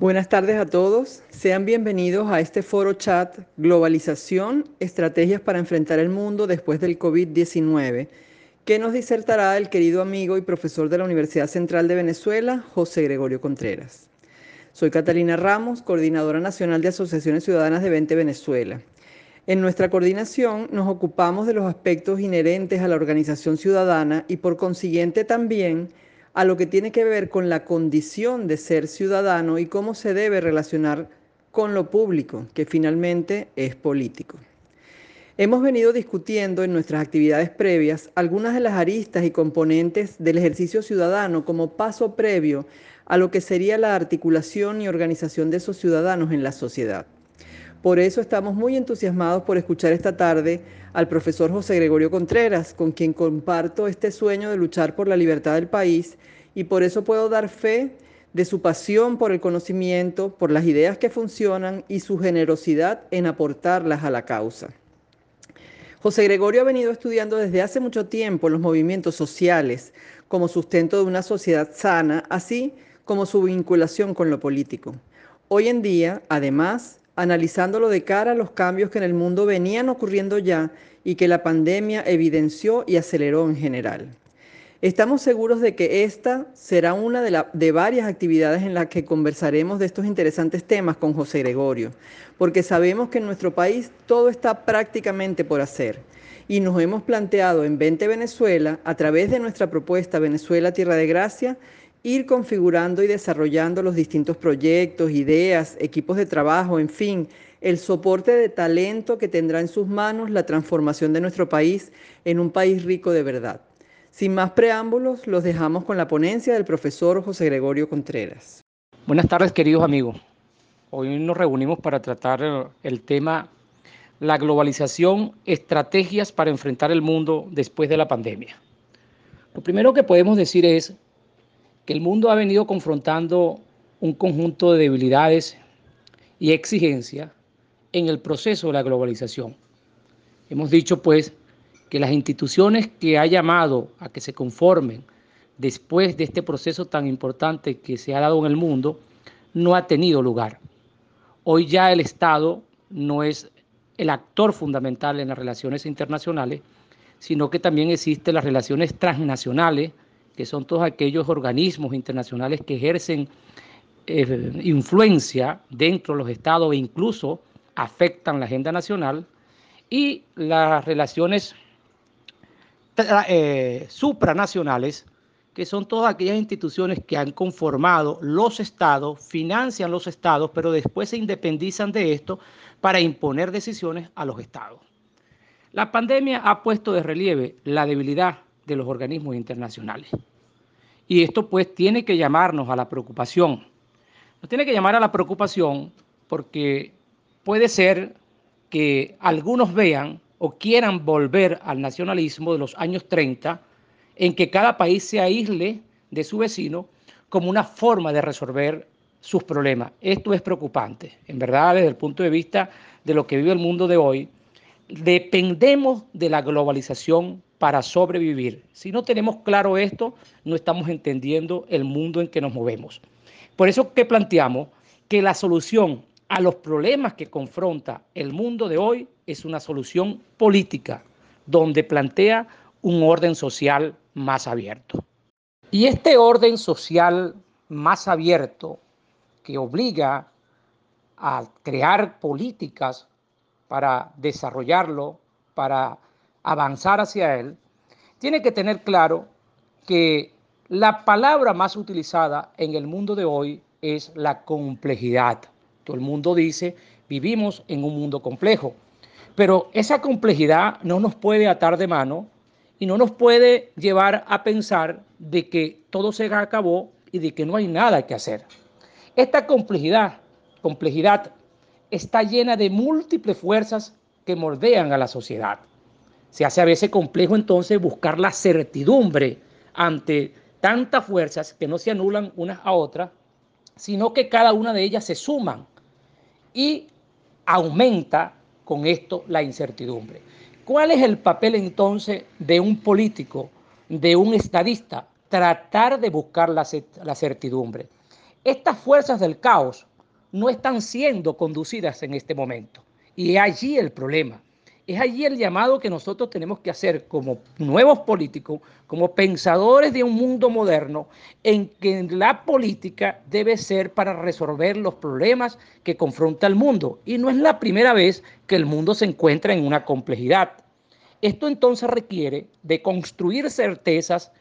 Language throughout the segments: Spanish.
Buenas tardes a todos. Sean bienvenidos a este foro chat Globalización, Estrategias para enfrentar el mundo después del COVID-19, que nos disertará el querido amigo y profesor de la Universidad Central de Venezuela, José Gregorio Contreras. Soy Catalina Ramos, coordinadora nacional de Asociaciones Ciudadanas de 20 Venezuela. En nuestra coordinación nos ocupamos de los aspectos inherentes a la organización ciudadana y por consiguiente también a lo que tiene que ver con la condición de ser ciudadano y cómo se debe relacionar con lo público, que finalmente es político. Hemos venido discutiendo en nuestras actividades previas algunas de las aristas y componentes del ejercicio ciudadano como paso previo a lo que sería la articulación y organización de esos ciudadanos en la sociedad. Por eso estamos muy entusiasmados por escuchar esta tarde al profesor José Gregorio Contreras, con quien comparto este sueño de luchar por la libertad del país y por eso puedo dar fe de su pasión por el conocimiento, por las ideas que funcionan y su generosidad en aportarlas a la causa. José Gregorio ha venido estudiando desde hace mucho tiempo los movimientos sociales como sustento de una sociedad sana, así como su vinculación con lo político. Hoy en día, además, analizándolo de cara a los cambios que en el mundo venían ocurriendo ya y que la pandemia evidenció y aceleró en general. Estamos seguros de que esta será una de, de, varias actividades en las que conversaremos de estos interesantes temas con José Gregorio, porque sabemos que en nuestro país todo está prácticamente por hacer y nos hemos planteado en 20 Venezuela, a través de nuestra propuesta Venezuela Tierra de Gracia, ir configurando y desarrollando los distintos proyectos, ideas, equipos de trabajo, en fin, el soporte de talento que tendrá en sus manos la transformación de nuestro país en un país rico de verdad. Sin más preámbulos, los dejamos con la ponencia del profesor José Gregorio Contreras. Buenas tardes, queridos amigos. Hoy nos reunimos para tratar el tema la globalización, estrategias para enfrentar el mundo después de la pandemia. Lo primero que podemos decir es que el mundo ha venido confrontando un conjunto de debilidades y exigencias en el proceso de la globalización. Hemos dicho pues que las instituciones que ha llamado a que se conformen después de este proceso tan importante que se ha dado en el mundo, no ha tenido lugar. Hoy ya el Estado no es el actor fundamental en las relaciones internacionales, sino que también existen las relaciones transnacionales, que son todos aquellos organismos internacionales que ejercen eh, influencia dentro de los estados e incluso afectan la agenda nacional, y las relaciones eh, supranacionales, que son todas aquellas instituciones que han conformado los estados, financian los estados, pero después se independizan de esto para imponer decisiones a los estados. La pandemia ha puesto de relieve la debilidad de los organismos internacionales. Y esto pues tiene que llamarnos a la preocupación. Nos tiene que llamar a la preocupación porque puede ser que algunos vean o quieran volver al nacionalismo de los años 30, en que cada país se aísle de su vecino como una forma de resolver sus problemas. Esto es preocupante. En verdad, desde el punto de vista de lo que vive el mundo de hoy, dependemos de la globalización para sobrevivir. Si no tenemos claro esto, no estamos entendiendo el mundo en que nos movemos. Por eso que planteamos que la solución a los problemas que confronta el mundo de hoy es una solución política, donde plantea un orden social más abierto. Y este orden social más abierto, que obliga a crear políticas para desarrollarlo, para avanzar hacia él, tiene que tener claro que la palabra más utilizada en el mundo de hoy es la complejidad. Todo el mundo dice, vivimos en un mundo complejo. Pero esa complejidad no nos puede atar de mano y no nos puede llevar a pensar de que todo se acabó y de que no hay nada que hacer. Esta complejidad, complejidad está llena de múltiples fuerzas que moldean a la sociedad. Se hace a veces complejo entonces buscar la certidumbre ante tantas fuerzas que no se anulan unas a otras, sino que cada una de ellas se suman y aumenta con esto la incertidumbre. ¿Cuál es el papel entonces de un político, de un estadista? Tratar de buscar la, certidumbre. Estas fuerzas del caos no están siendo conducidas en este momento. Y allí el problema. Es allí el llamado que nosotros tenemos que hacer como nuevos políticos, como pensadores de un mundo moderno, en que la política debe ser para resolver los problemas que confronta el mundo. Y no es la primera vez que el mundo se encuentra en una complejidad. Esto entonces requiere de construir certezas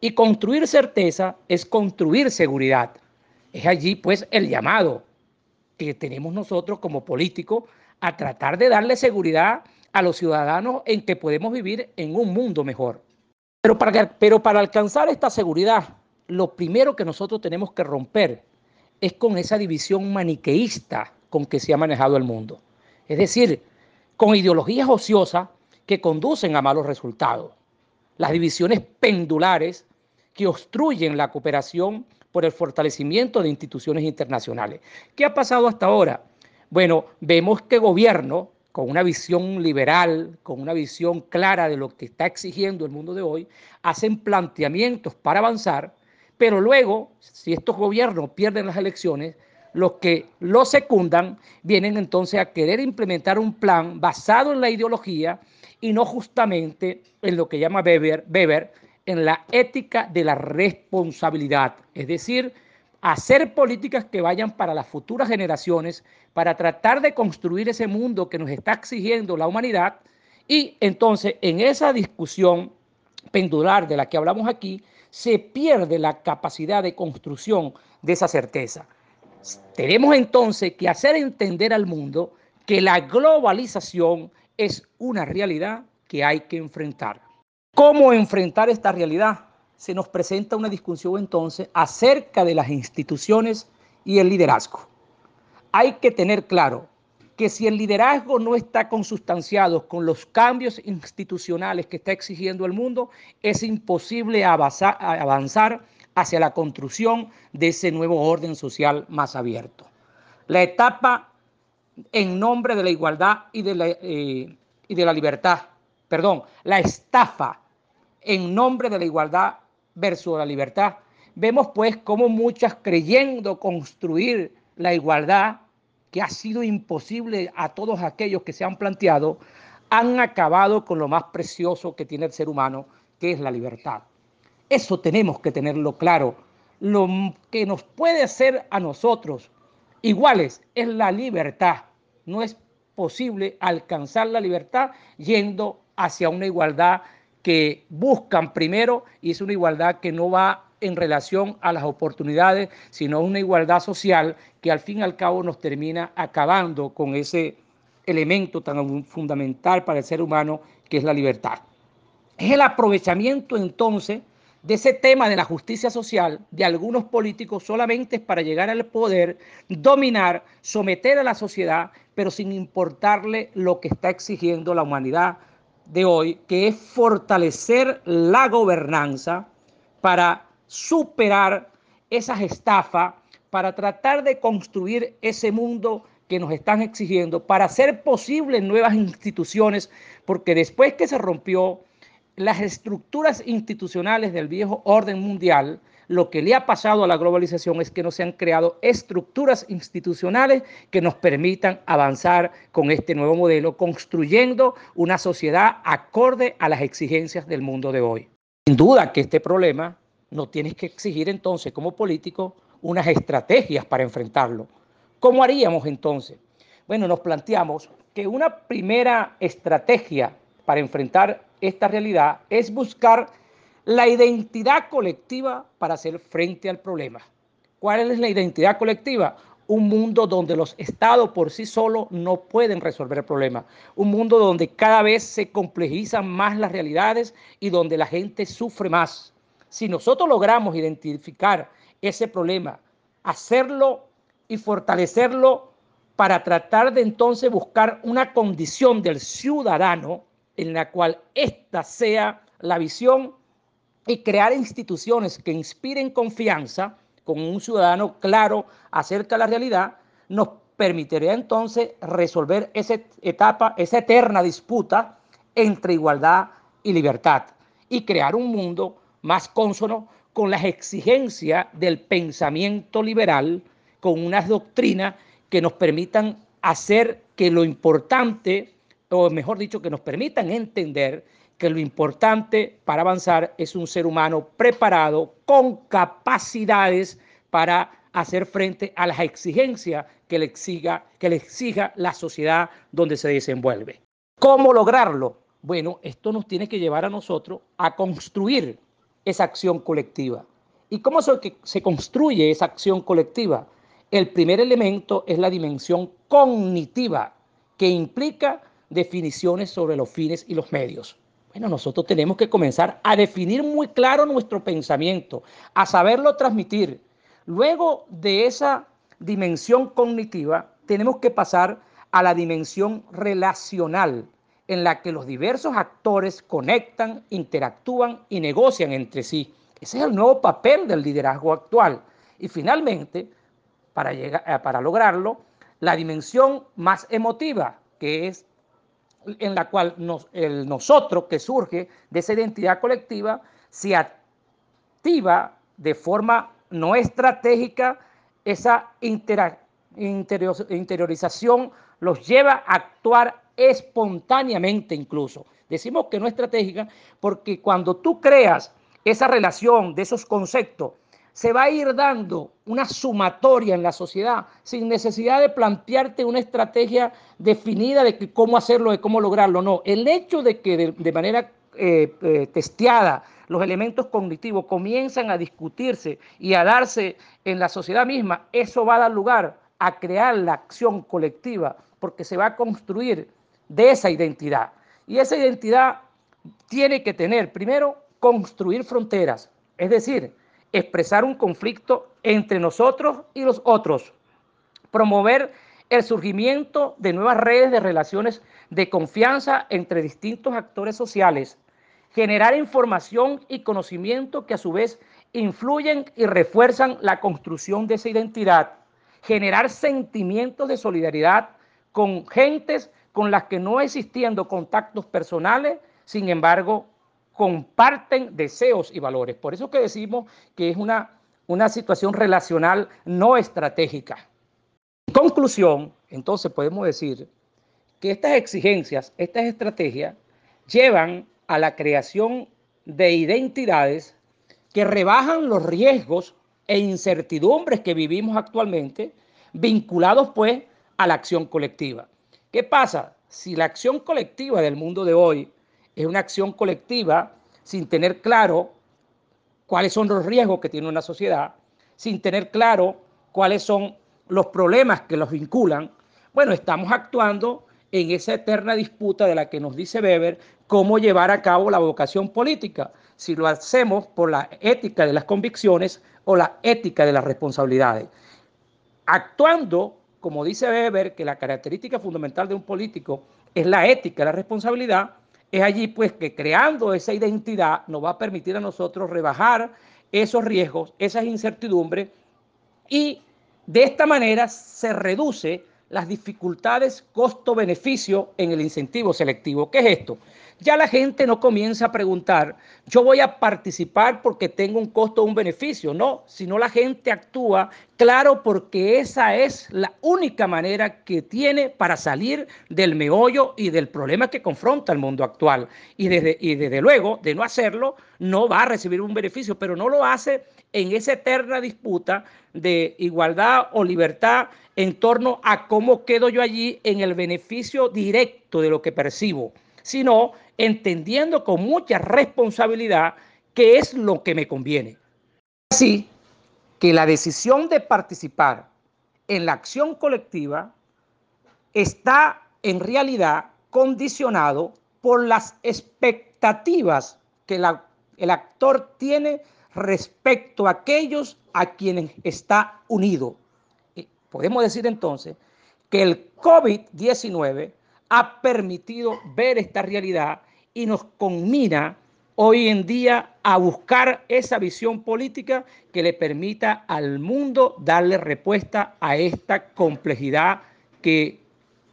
y construir certeza es construir seguridad. Es allí pues el llamado que tenemos nosotros como políticos a tratar de darle seguridad a los ciudadanos en que podemos vivir en un mundo mejor. Pero para, pero para alcanzar esta seguridad, lo primero que nosotros tenemos que romper es con esa división maniqueísta con que se ha manejado el mundo. Es decir, con ideologías ociosas que conducen a malos resultados. Las divisiones pendulares que obstruyen la cooperación por el fortalecimiento de instituciones internacionales. ¿Qué ha pasado hasta ahora? Bueno, vemos que gobierno con una visión liberal, con una visión clara de lo que está exigiendo el mundo de hoy, hacen planteamientos para avanzar, pero luego, si estos gobiernos pierden las elecciones, los que lo secundan vienen entonces a querer implementar un plan basado en la ideología y no justamente en lo que llama Weber, Weber en la ética de la responsabilidad, es decir, hacer políticas que vayan para las futuras generaciones, para tratar de construir ese mundo que nos está exigiendo la humanidad. Y entonces en esa discusión pendular de la que hablamos aquí, se pierde la capacidad de construcción de esa certeza. Tenemos entonces que hacer entender al mundo que la globalización es una realidad que hay que enfrentar. ¿Cómo enfrentar esta realidad? Se nos presenta una discusión entonces acerca de las instituciones y el liderazgo. Hay que tener claro que si el liderazgo no está consustanciado con los cambios institucionales que está exigiendo el mundo, es imposible avanzar, hacia la construcción de ese nuevo orden social más abierto. La etapa en nombre de la igualdad y de la, eh, y de la libertad, perdón, la estafa en nombre de la igualdad versus la libertad. Vemos pues cómo muchas creyendo construir la igualdad que ha sido imposible a todos aquellos que se han planteado, han acabado con lo más precioso que tiene el ser humano, que es la libertad. Eso tenemos que tenerlo claro. Lo que nos puede hacer a nosotros iguales es la libertad. No es posible alcanzar la libertad yendo hacia una igualdad que buscan primero y es una igualdad que no va en relación a las oportunidades, sino una igualdad social que al fin y al cabo nos termina acabando con ese elemento tan fundamental para el ser humano que es la libertad. Es el aprovechamiento entonces de ese tema de la justicia social de algunos políticos solamente para llegar al poder, dominar, someter a la sociedad, pero sin importarle lo que está exigiendo la humanidad, de hoy, que es fortalecer la gobernanza para superar esas estafas, para tratar de construir ese mundo que nos están exigiendo, para hacer posibles nuevas instituciones, porque después que se rompió las estructuras institucionales del viejo orden mundial, lo que le ha pasado a la globalización es que no se han creado estructuras institucionales que nos permitan avanzar con este nuevo modelo, construyendo una sociedad acorde a las exigencias del mundo de hoy. Sin duda que este problema no tienes que exigir entonces como político unas estrategias para enfrentarlo. ¿Cómo haríamos entonces? Bueno, nos planteamos que una primera estrategia para enfrentar esta realidad es buscar la identidad colectiva para hacer frente al problema. ¿Cuál es la identidad colectiva? Un mundo donde los estados por sí solos no pueden resolver el problema. Un mundo donde cada vez se complejizan más las realidades y donde la gente sufre más. Si nosotros logramos identificar ese problema, hacerlo y fortalecerlo para tratar de entonces buscar una condición del ciudadano en la cual esta sea la visión y crear instituciones que inspiren confianza con un ciudadano claro acerca de la realidad, nos permitiría entonces resolver esa etapa, esa eterna disputa entre igualdad y libertad y crear un mundo más cónsono con las exigencias del pensamiento liberal, con unas doctrinas que nos permitan hacer que lo importante, o mejor dicho, que nos permitan entender que lo importante para avanzar es un ser humano preparado con capacidades para hacer frente a las exigencias que le exija, que le exija la sociedad donde se desenvuelve. ¿Cómo lograrlo? Bueno, esto nos tiene que llevar a nosotros a construir esa acción colectiva. ¿Y cómo se, se construye esa acción colectiva? El primer elemento es la dimensión cognitiva, que implica definiciones sobre los fines y los medios. Bueno, nosotros tenemos que comenzar a definir muy claro nuestro pensamiento, a saberlo transmitir. Luego de esa dimensión cognitiva, tenemos que pasar a la dimensión relacional, en la que los diversos actores conectan, interactúan y negocian entre sí. Ese es el nuevo papel del liderazgo actual. Y finalmente, para, llegar, eh, para lograrlo, la dimensión más emotiva, que es en la cual el nosotros que surge de esa identidad colectiva se activa de forma no estratégica, esa interiorización los lleva a actuar espontáneamente incluso. Decimos que no estratégica porque cuando tú creas esa relación de esos conceptos, se va a ir dando una sumatoria en la sociedad sin necesidad de plantearte una estrategia definida de cómo hacerlo, de cómo lograrlo. No, el hecho de que de, manera eh, eh, testeada los elementos cognitivos comienzan a discutirse y a darse en la sociedad misma, eso va a dar lugar a crear la acción colectiva, porque se va a construir de esa identidad. Y esa identidad tiene que tener, primero, construir fronteras, es decir, expresar un conflicto entre nosotros y los otros, promover el surgimiento de nuevas redes de relaciones de confianza entre distintos actores sociales, generar información y conocimiento que a su vez influyen y refuerzan la construcción de esa identidad, generar sentimientos de solidaridad con gentes con las que no existiendo contactos personales, sin embargo, comparten deseos y valores. Por eso que decimos que es una, una situación relacional no estratégica. En conclusión, entonces podemos decir que estas exigencias, estas estrategias, llevan a la creación de identidades que rebajan los riesgos e incertidumbres que vivimos actualmente, vinculados pues a la acción colectiva. ¿Qué pasa? Si la acción colectiva del mundo de hoy es una acción colectiva sin tener claro cuáles son los riesgos que tiene una sociedad, sin tener claro cuáles son los problemas que los vinculan, bueno, estamos actuando en esa eterna disputa de la que nos dice Weber cómo llevar a cabo la vocación política, si lo hacemos por la ética de las convicciones o la ética de las responsabilidades. Actuando como dice Weber, que la característica fundamental de un político es la ética, la responsabilidad, es allí pues que creando esa identidad nos va a permitir a nosotros rebajar esos riesgos, esas incertidumbres y de esta manera se reduce las dificultades costo-beneficio en el incentivo selectivo. ¿Qué es esto? Ya la gente no comienza a preguntar, yo voy a participar porque tengo un costo o un beneficio. No, sino la gente actúa, claro, porque esa es la única manera que tiene para salir del meollo y del problema que confronta el mundo actual. Y desde, y desde luego, de no hacerlo, no va a recibir un beneficio, pero no lo hace en esa eterna disputa de igualdad o libertad en torno a cómo quedo yo allí en el beneficio directo de lo que percibo, sino entendiendo con mucha responsabilidad qué es lo que me conviene. Así que la decisión de participar en la acción colectiva está en realidad condicionado por las expectativas que el actor tiene respecto a aquellos a quienes está unido. Podemos decir entonces que el COVID-19 ha permitido ver esta realidad y nos conmina hoy en día a buscar esa visión política que le permita al mundo darle respuesta a esta complejidad que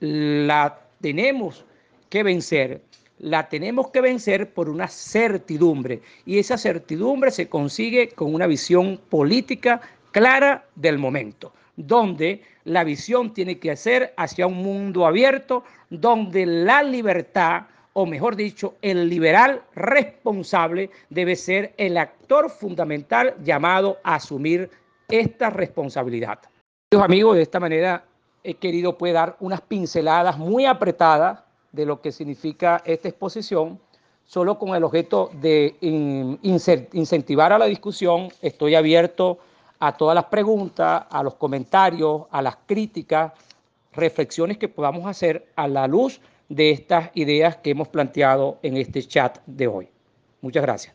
la tenemos que vencer. La tenemos que vencer por una certidumbre y esa certidumbre se consigue con una visión política clara del momento, donde la visión tiene que ser hacia un mundo abierto, donde la libertad, o mejor dicho, el liberal responsable debe ser el actor fundamental llamado a asumir esta responsabilidad. Amigos, de esta manera he querido pues, dar unas pinceladas muy apretadas de lo que significa esta exposición, solo con el objeto de incentivar a la discusión. Estoy abierto a todas las preguntas, a los comentarios, a las críticas, reflexiones que podamos hacer a la luz de estas ideas que hemos planteado en este chat de hoy. Muchas gracias.